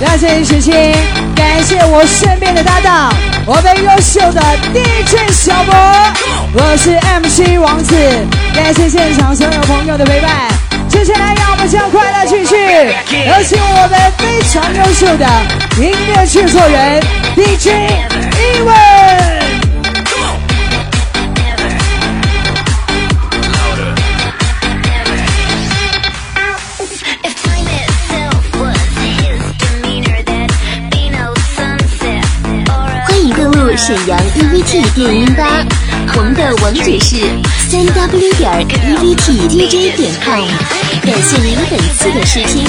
感谢时间，感谢我身边的搭档，我们优秀的 DJ 小博，我是 MC 王子，感谢现场所有朋友的陪伴。接下来让我们将快乐继续，有请我们非常优秀的音乐制作人 DJ 一文。沈阳 EVT 电音吧，我们的网址是三 W 点 EVTDJ 点 com，感谢您本次的试听。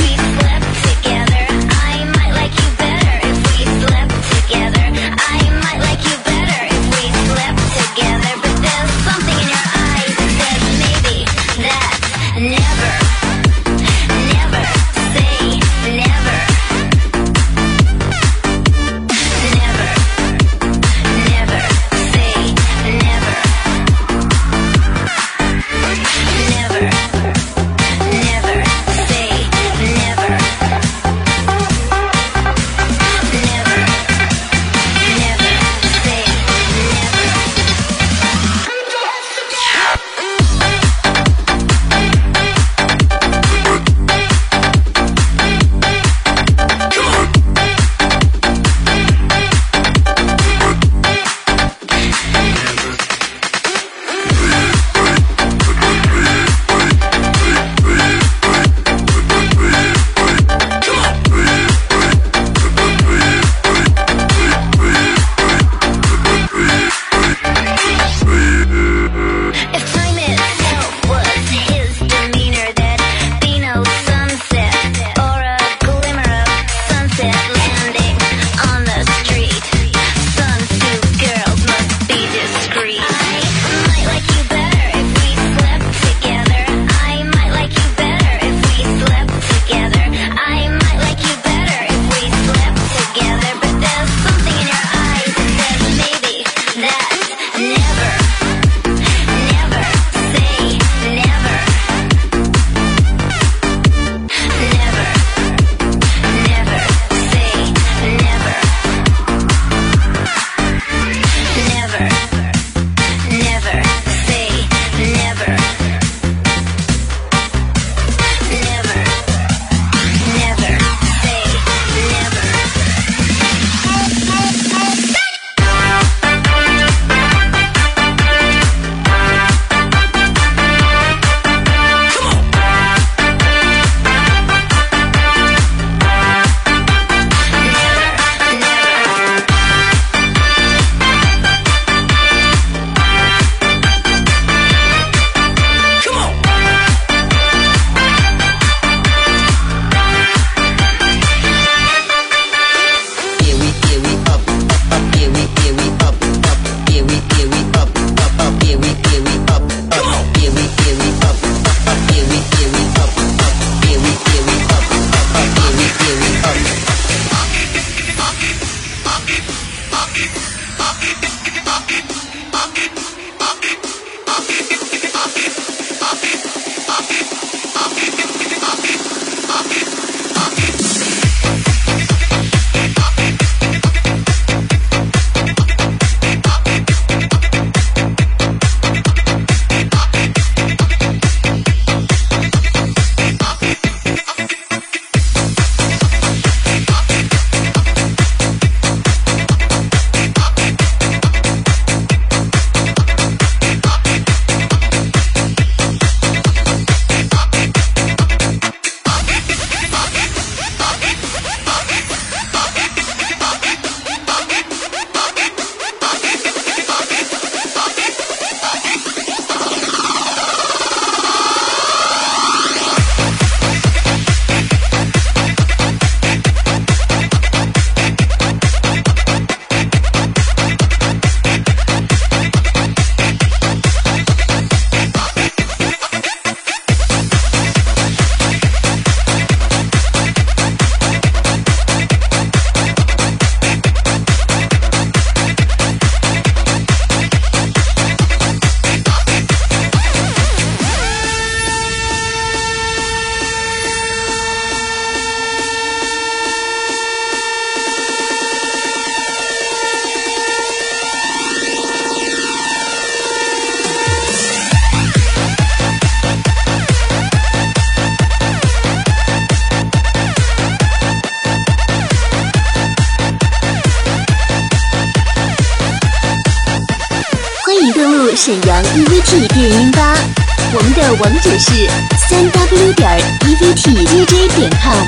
我们的网址是三 w 点 evt vj. 点 com。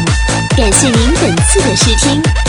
感谢您本次的试听。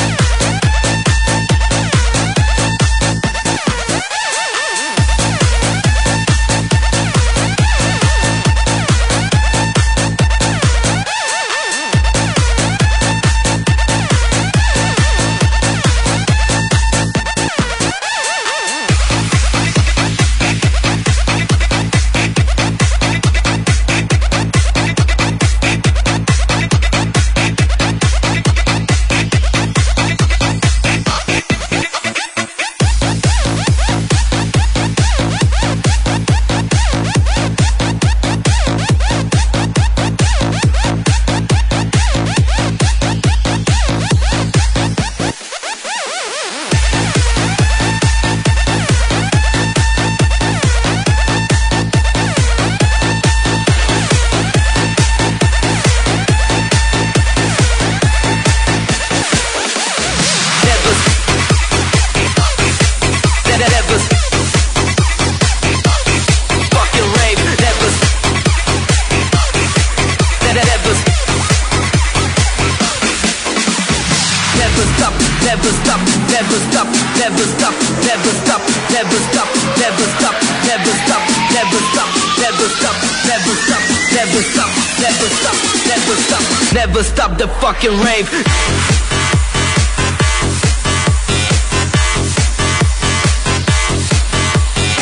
never stop, never stop, never stop, never stop the fucking rave.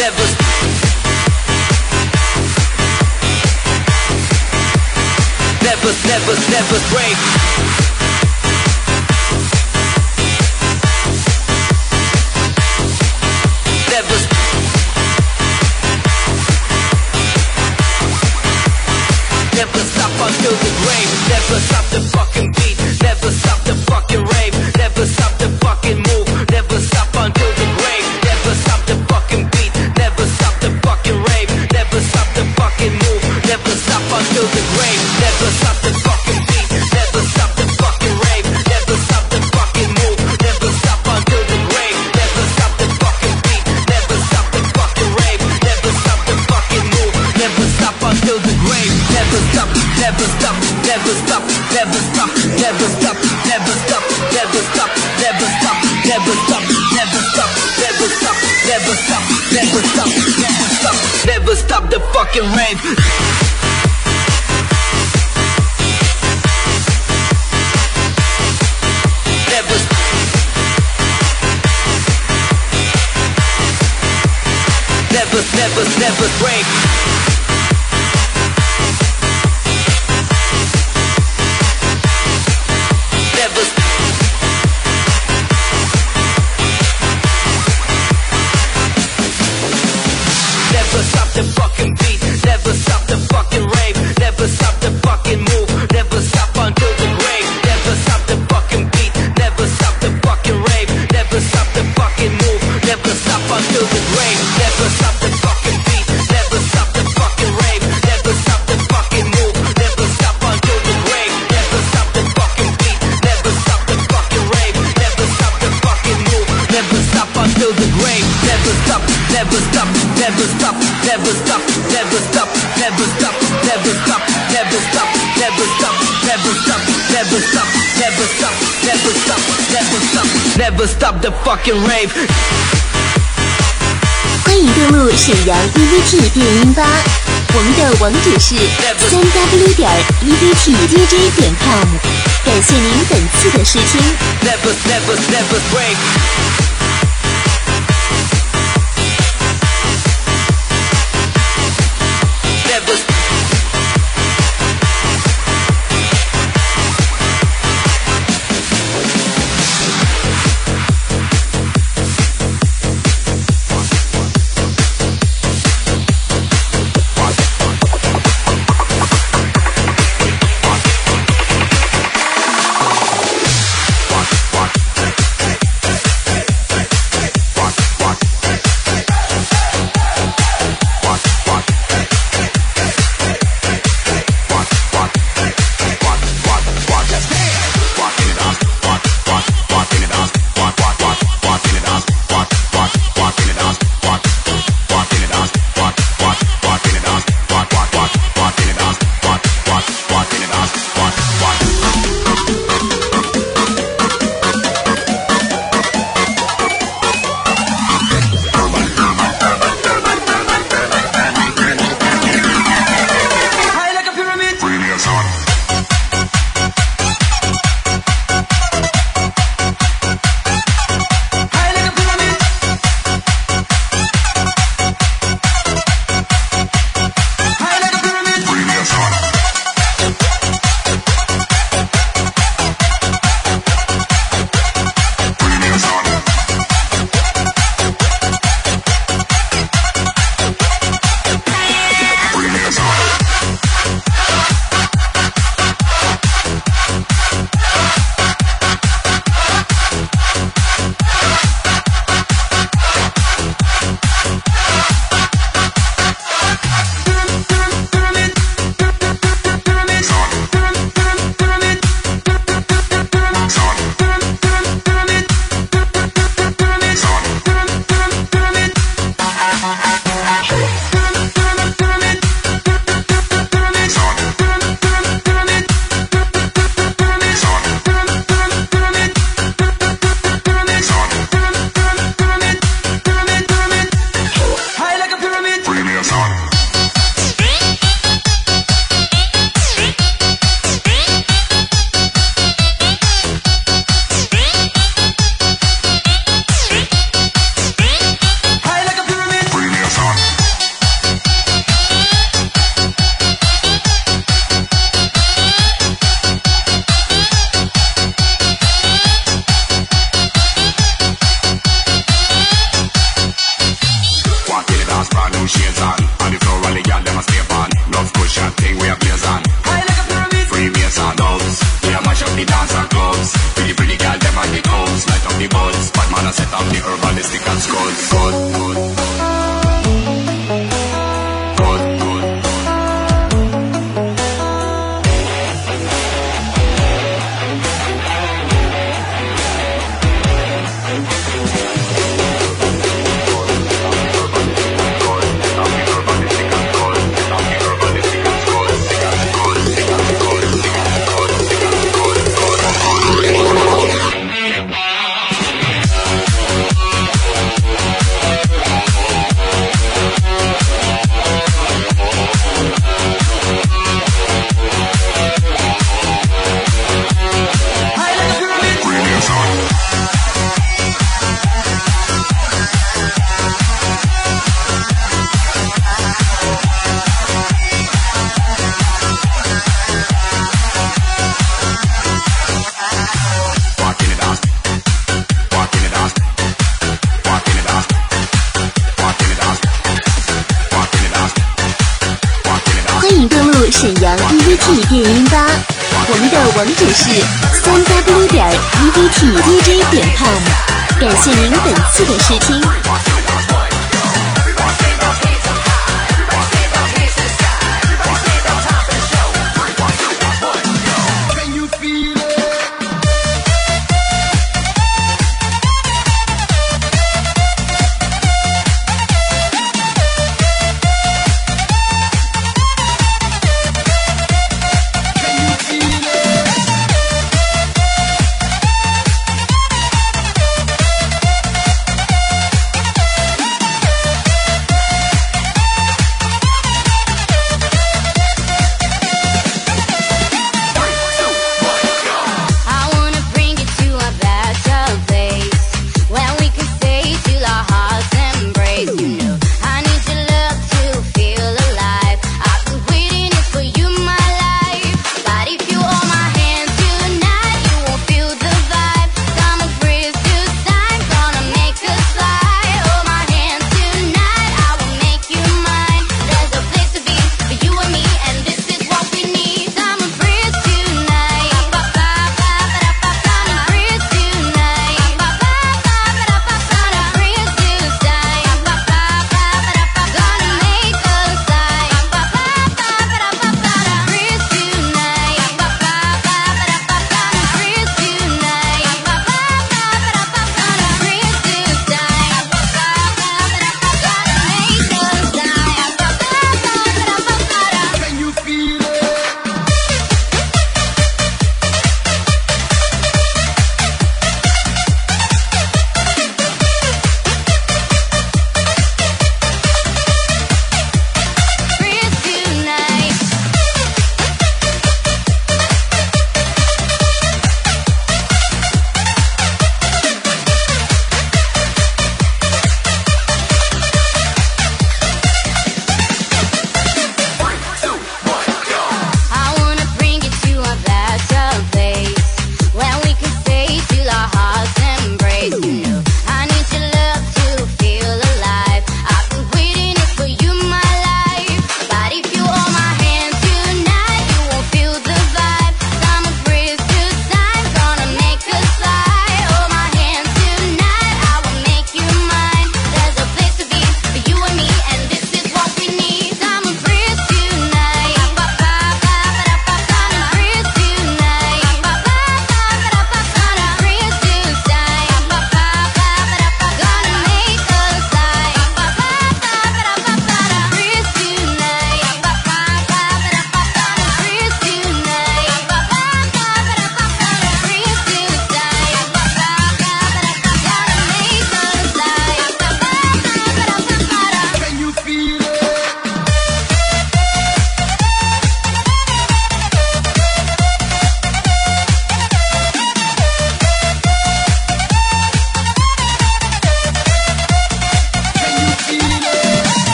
Never never, never break. never stop, never stop. 欢迎登录沈阳 vvt 电音吧我们的网址是三 w 点 vvt dj 点 com 感谢您本次的试听。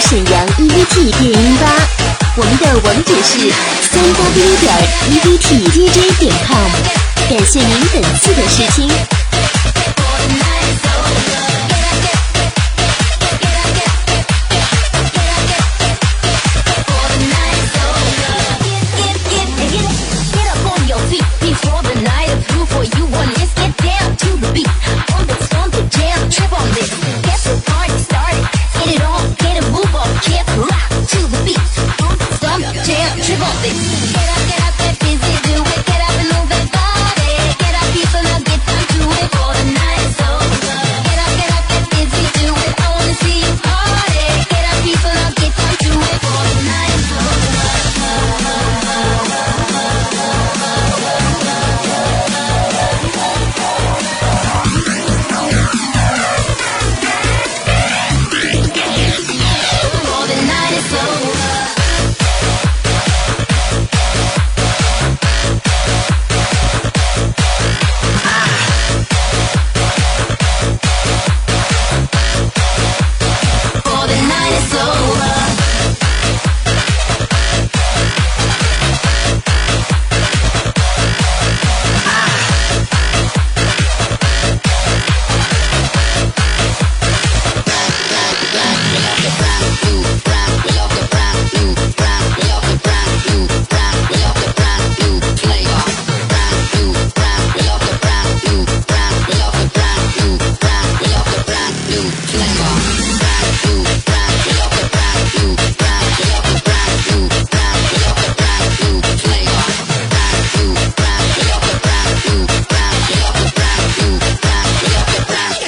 沈阳 EVT 电音吧，我们的网址是三 W 点 EVTDJ 点 com，感谢您本次的试听。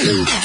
Ooh.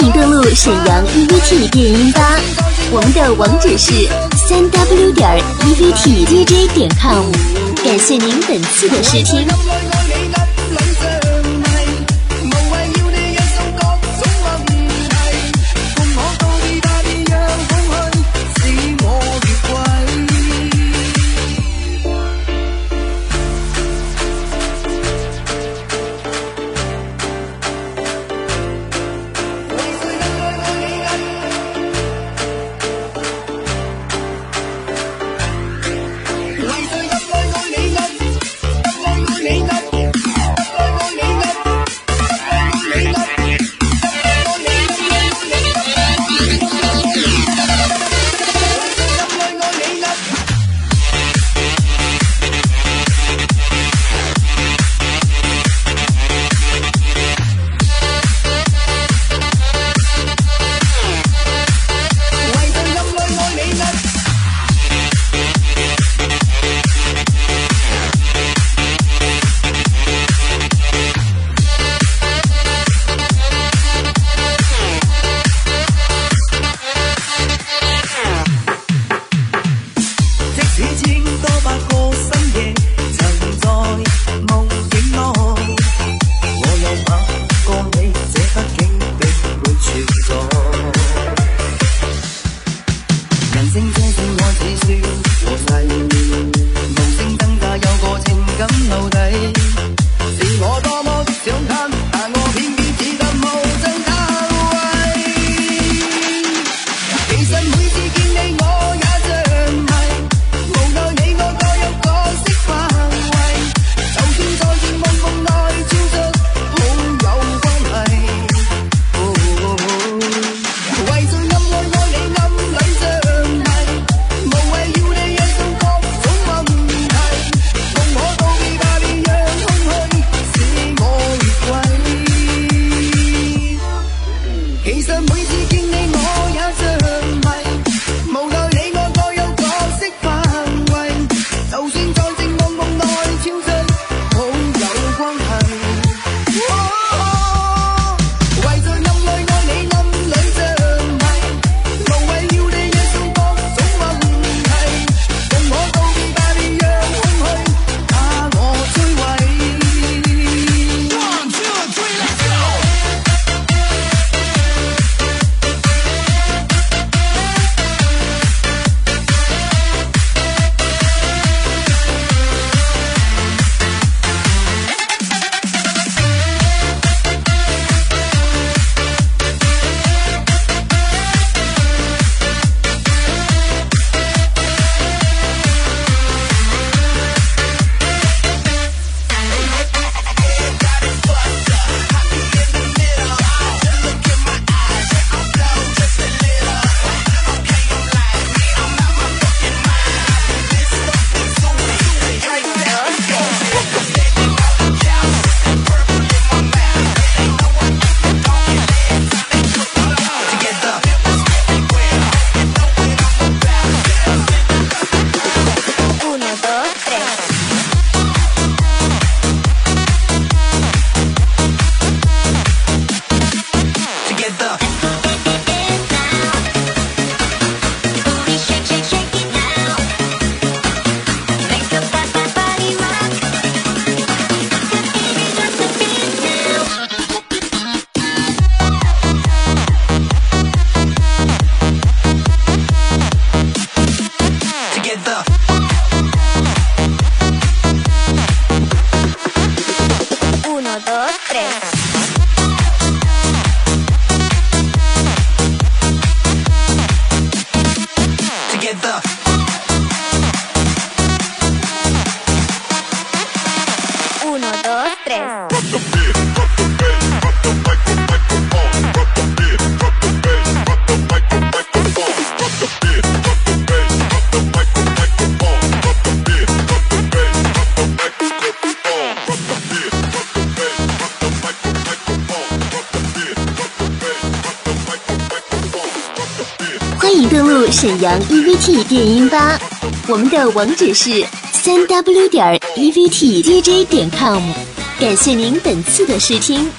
请登录沈阳 EVT 电音吧，我们的网址是三 W 点 EVTDJ 点 com，感谢您本次的试听。T 电音吧，我们的网址是三 W 点 EVT DJ 点 com，感谢您本次的试听。